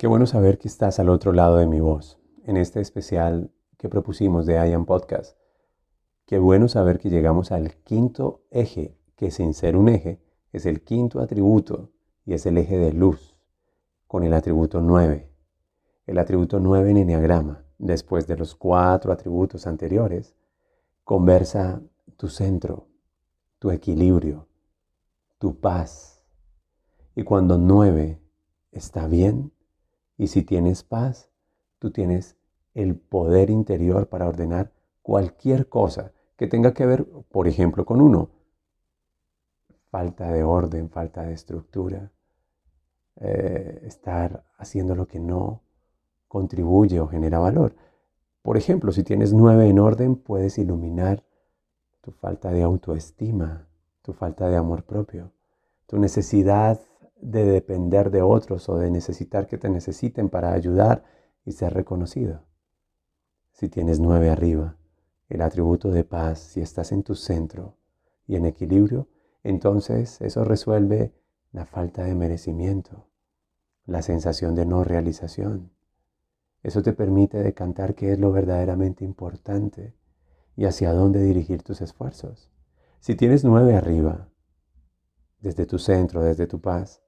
Qué bueno saber que estás al otro lado de mi voz, en este especial que propusimos de I Am Podcast. Qué bueno saber que llegamos al quinto eje, que sin ser un eje, es el quinto atributo y es el eje de luz, con el atributo 9. El atributo 9 en Enneagrama, después de los cuatro atributos anteriores, conversa tu centro, tu equilibrio, tu paz. Y cuando 9 está bien, y si tienes paz, tú tienes el poder interior para ordenar cualquier cosa que tenga que ver, por ejemplo, con uno. Falta de orden, falta de estructura, eh, estar haciendo lo que no contribuye o genera valor. Por ejemplo, si tienes nueve en orden, puedes iluminar tu falta de autoestima, tu falta de amor propio, tu necesidad de depender de otros o de necesitar que te necesiten para ayudar y ser reconocido. Si tienes nueve arriba, el atributo de paz, si estás en tu centro y en equilibrio, entonces eso resuelve la falta de merecimiento, la sensación de no realización. Eso te permite decantar qué es lo verdaderamente importante y hacia dónde dirigir tus esfuerzos. Si tienes nueve arriba, desde tu centro, desde tu paz,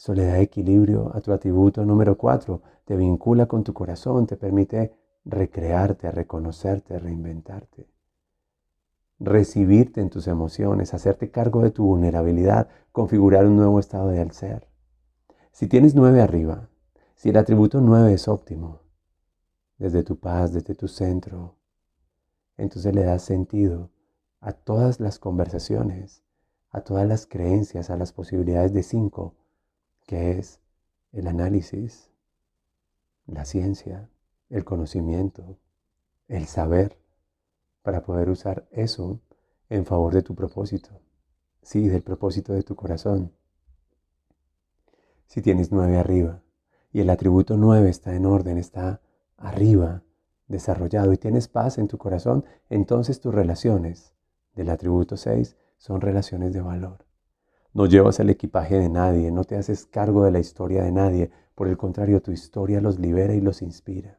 eso le da equilibrio a tu atributo número cuatro, te vincula con tu corazón, te permite recrearte, reconocerte, reinventarte, recibirte en tus emociones, hacerte cargo de tu vulnerabilidad, configurar un nuevo estado del ser. Si tienes nueve arriba, si el atributo nueve es óptimo, desde tu paz, desde tu centro, entonces le das sentido a todas las conversaciones, a todas las creencias, a las posibilidades de cinco, que es el análisis, la ciencia, el conocimiento, el saber, para poder usar eso en favor de tu propósito, sí, del propósito de tu corazón. Si tienes nueve arriba y el atributo nueve está en orden, está arriba, desarrollado y tienes paz en tu corazón, entonces tus relaciones del atributo 6 son relaciones de valor. No llevas el equipaje de nadie, no te haces cargo de la historia de nadie, por el contrario, tu historia los libera y los inspira.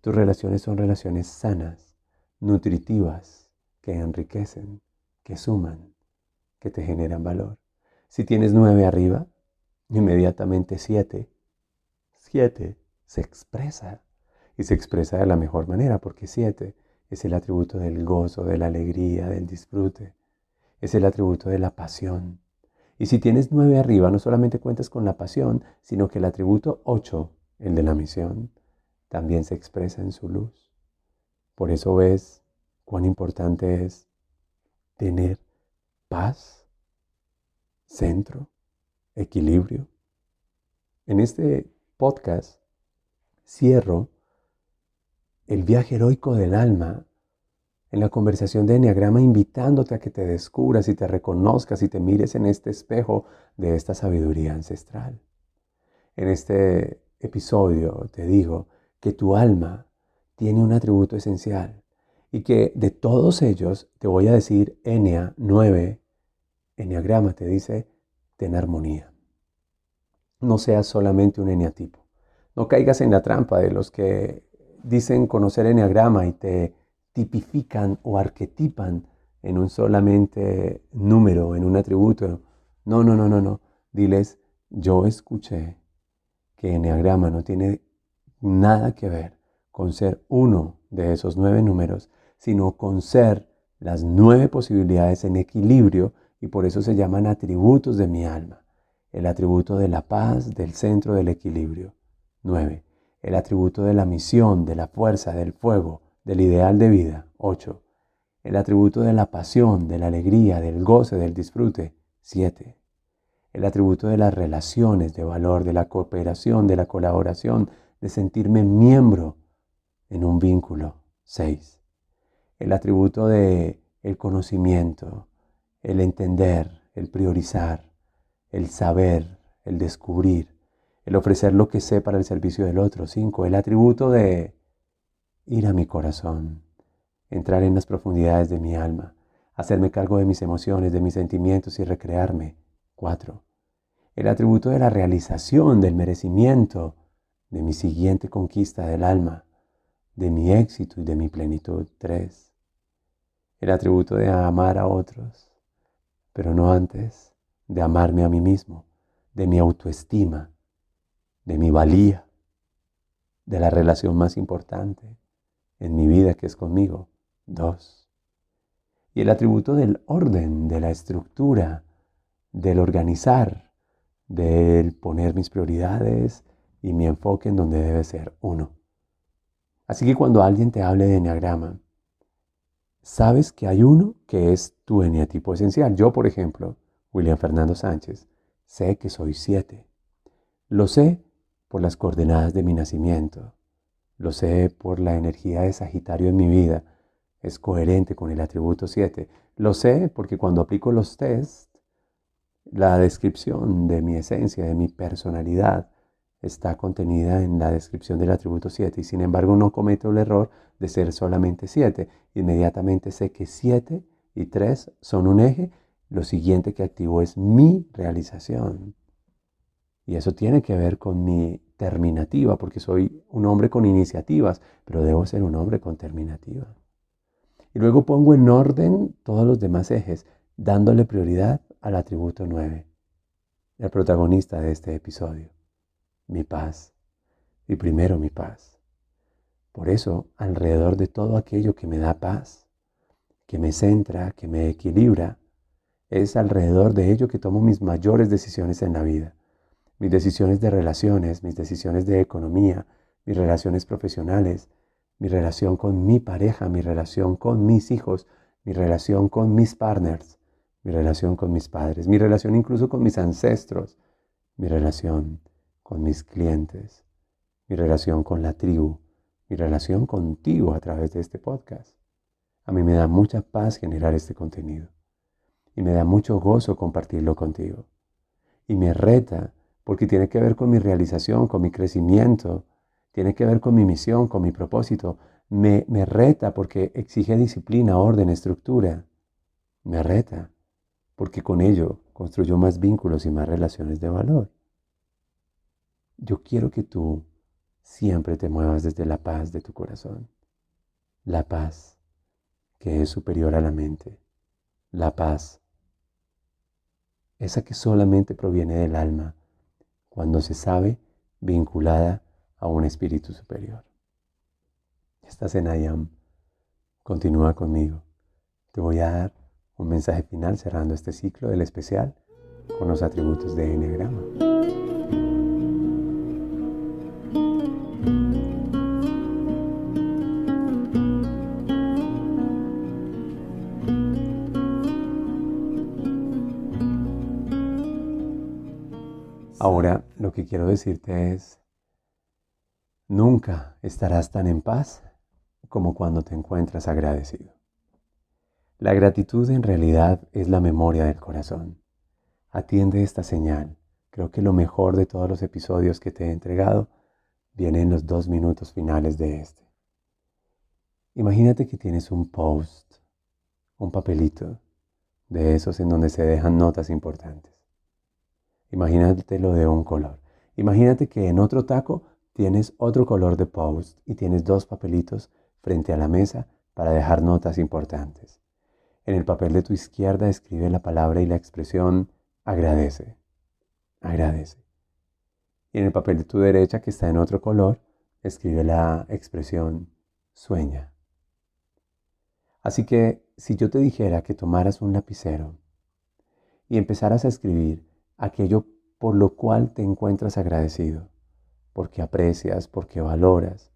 Tus relaciones son relaciones sanas, nutritivas, que enriquecen, que suman, que te generan valor. Si tienes nueve arriba, inmediatamente siete, siete se expresa y se expresa de la mejor manera porque siete es el atributo del gozo, de la alegría, del disfrute, es el atributo de la pasión. Y si tienes nueve arriba, no solamente cuentas con la pasión, sino que el atributo ocho, el de la misión, también se expresa en su luz. Por eso ves cuán importante es tener paz, centro, equilibrio. En este podcast cierro el viaje heroico del alma en la conversación de Enneagrama invitándote a que te descubras y te reconozcas y te mires en este espejo de esta sabiduría ancestral. En este episodio te digo que tu alma tiene un atributo esencial y que de todos ellos te voy a decir Enea 9, Enneagrama te dice, ten armonía. No seas solamente un eneatipo. No caigas en la trampa de los que dicen conocer Enneagrama y te tipifican o arquetipan en un solamente número, en un atributo. No, no, no, no, no. Diles, yo escuché que Enneagrama no tiene nada que ver con ser uno de esos nueve números, sino con ser las nueve posibilidades en equilibrio y por eso se llaman atributos de mi alma. El atributo de la paz, del centro del equilibrio. Nueve. El atributo de la misión, de la fuerza, del fuego, del ideal de vida. 8. El atributo de la pasión, de la alegría, del goce, del disfrute. 7. El atributo de las relaciones, de valor, de la cooperación, de la colaboración, de sentirme miembro en un vínculo. 6. El atributo de el conocimiento, el entender, el priorizar, el saber, el descubrir, el ofrecer lo que sé para el servicio del otro. 5. El atributo de ir a mi corazón, entrar en las profundidades de mi alma, hacerme cargo de mis emociones, de mis sentimientos y recrearme. 4. El atributo de la realización, del merecimiento, de mi siguiente conquista del alma, de mi éxito y de mi plenitud. 3. El atributo de amar a otros, pero no antes de amarme a mí mismo, de mi autoestima, de mi valía, de la relación más importante en mi vida que es conmigo. Dos. Y el atributo del orden, de la estructura, del organizar, del poner mis prioridades y mi enfoque en donde debe ser uno. Así que cuando alguien te hable de enneagrama, sabes que hay uno que es tu eneatipo esencial. Yo, por ejemplo, William Fernando Sánchez, sé que soy siete. Lo sé por las coordenadas de mi nacimiento. Lo sé por la energía de Sagitario en mi vida. Es coherente con el atributo 7. Lo sé porque cuando aplico los tests, la descripción de mi esencia, de mi personalidad, está contenida en la descripción del atributo 7 y sin embargo no cometo el error de ser solamente 7. Inmediatamente sé que 7 y 3 son un eje, lo siguiente que activo es mi realización. Y eso tiene que ver con mi terminativa, porque soy un hombre con iniciativas, pero debo ser un hombre con terminativa. Y luego pongo en orden todos los demás ejes, dándole prioridad al atributo 9, el protagonista de este episodio, mi paz, y primero mi paz. Por eso, alrededor de todo aquello que me da paz, que me centra, que me equilibra, es alrededor de ello que tomo mis mayores decisiones en la vida mis decisiones de relaciones, mis decisiones de economía, mis relaciones profesionales, mi relación con mi pareja, mi relación con mis hijos, mi relación con mis partners, mi relación con mis padres, mi relación incluso con mis ancestros, mi relación con mis clientes, mi relación con la tribu, mi relación contigo a través de este podcast. A mí me da mucha paz generar este contenido y me da mucho gozo compartirlo contigo. Y me reta porque tiene que ver con mi realización, con mi crecimiento, tiene que ver con mi misión, con mi propósito. Me, me reta porque exige disciplina, orden, estructura. Me reta porque con ello construyo más vínculos y más relaciones de valor. Yo quiero que tú siempre te muevas desde la paz de tu corazón. La paz que es superior a la mente. La paz, esa que solamente proviene del alma cuando se sabe vinculada a un espíritu superior. Estás en Ayam. Continúa conmigo. Te voy a dar un mensaje final cerrando este ciclo del especial con los atributos de Enneagrama. Ahora lo que quiero decirte es, nunca estarás tan en paz como cuando te encuentras agradecido. La gratitud en realidad es la memoria del corazón. Atiende esta señal. Creo que lo mejor de todos los episodios que te he entregado viene en los dos minutos finales de este. Imagínate que tienes un post, un papelito de esos en donde se dejan notas importantes. Imagínate lo de un color. Imagínate que en otro taco tienes otro color de post y tienes dos papelitos frente a la mesa para dejar notas importantes. En el papel de tu izquierda escribe la palabra y la expresión agradece. Agradece. Y en el papel de tu derecha, que está en otro color, escribe la expresión sueña. Así que si yo te dijera que tomaras un lapicero y empezaras a escribir aquello por lo cual te encuentras agradecido. porque aprecias, porque valoras.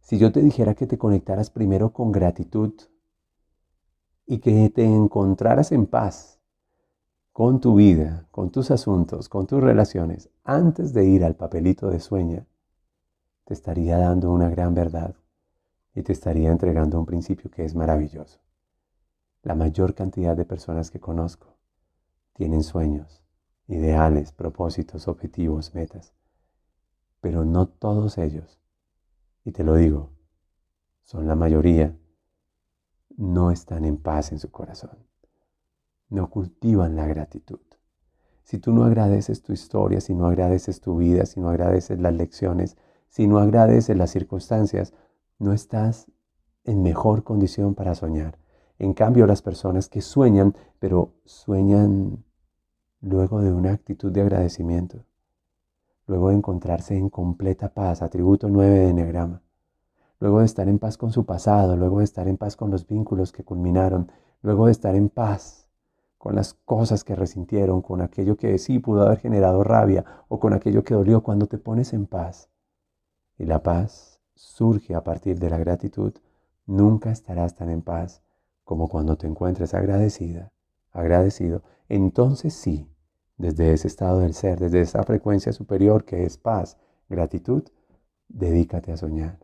Si yo te dijera que te conectaras primero con gratitud y que te encontraras en paz con tu vida, con tus asuntos, con tus relaciones, antes de ir al papelito de sueña, te estaría dando una gran verdad y te estaría entregando un principio que es maravilloso. La mayor cantidad de personas que conozco tienen sueños, ideales, propósitos, objetivos, metas, pero no todos ellos, y te lo digo, son la mayoría, no están en paz en su corazón, no cultivan la gratitud. Si tú no agradeces tu historia, si no agradeces tu vida, si no agradeces las lecciones, si no agradeces las circunstancias, no estás en mejor condición para soñar. En cambio, las personas que sueñan, pero sueñan luego de una actitud de agradecimiento, luego de encontrarse en completa paz, atributo 9 de Enneagrama, luego de estar en paz con su pasado, luego de estar en paz con los vínculos que culminaron, luego de estar en paz con las cosas que resintieron, con aquello que sí pudo haber generado rabia o con aquello que dolió cuando te pones en paz. Y la paz surge a partir de la gratitud, nunca estarás tan en paz como cuando te encuentres agradecida, agradecido, entonces sí, desde ese estado del ser, desde esa frecuencia superior que es paz, gratitud, dedícate a soñar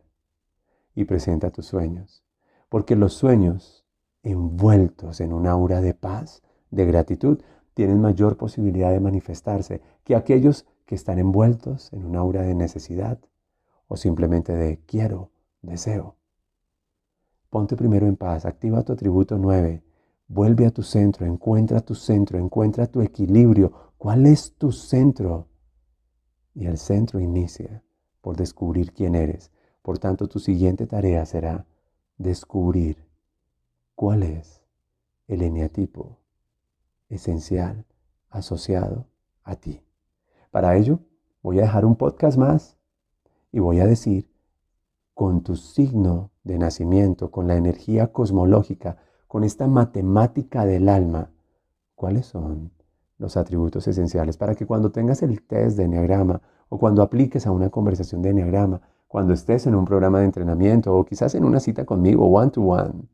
y presenta tus sueños, porque los sueños envueltos en un aura de paz, de gratitud, tienen mayor posibilidad de manifestarse que aquellos que están envueltos en un aura de necesidad o simplemente de quiero, deseo. Ponte primero en paz, activa tu atributo 9, vuelve a tu centro, encuentra tu centro, encuentra tu equilibrio. ¿Cuál es tu centro? Y el centro inicia por descubrir quién eres. Por tanto, tu siguiente tarea será descubrir cuál es el eneatipo esencial asociado a ti. Para ello, voy a dejar un podcast más y voy a decir con tu signo de nacimiento, con la energía cosmológica, con esta matemática del alma, cuáles son los atributos esenciales para que cuando tengas el test de Enneagrama o cuando apliques a una conversación de Enneagrama, cuando estés en un programa de entrenamiento o quizás en una cita conmigo one to one,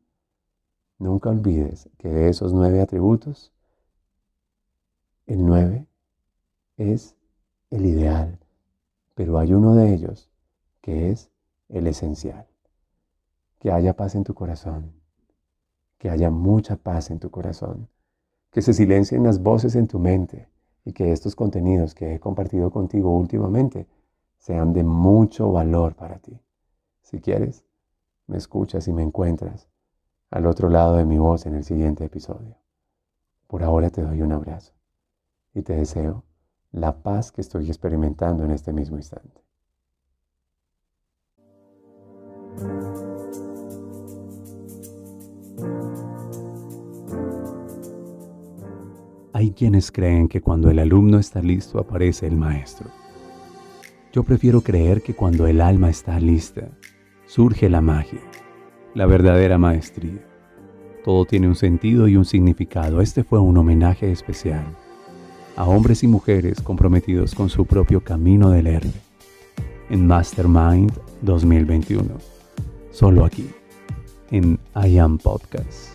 nunca olvides que de esos nueve atributos, el nueve es el ideal, pero hay uno de ellos que es el esencial. Que haya paz en tu corazón, que haya mucha paz en tu corazón, que se silencien las voces en tu mente y que estos contenidos que he compartido contigo últimamente sean de mucho valor para ti. Si quieres, me escuchas y me encuentras al otro lado de mi voz en el siguiente episodio. Por ahora te doy un abrazo y te deseo la paz que estoy experimentando en este mismo instante. Hay quienes creen que cuando el alumno está listo aparece el maestro. Yo prefiero creer que cuando el alma está lista, surge la magia, la verdadera maestría. Todo tiene un sentido y un significado. Este fue un homenaje especial a hombres y mujeres comprometidos con su propio camino del héroe en Mastermind 2021. Solo aquí, en I Am Podcast.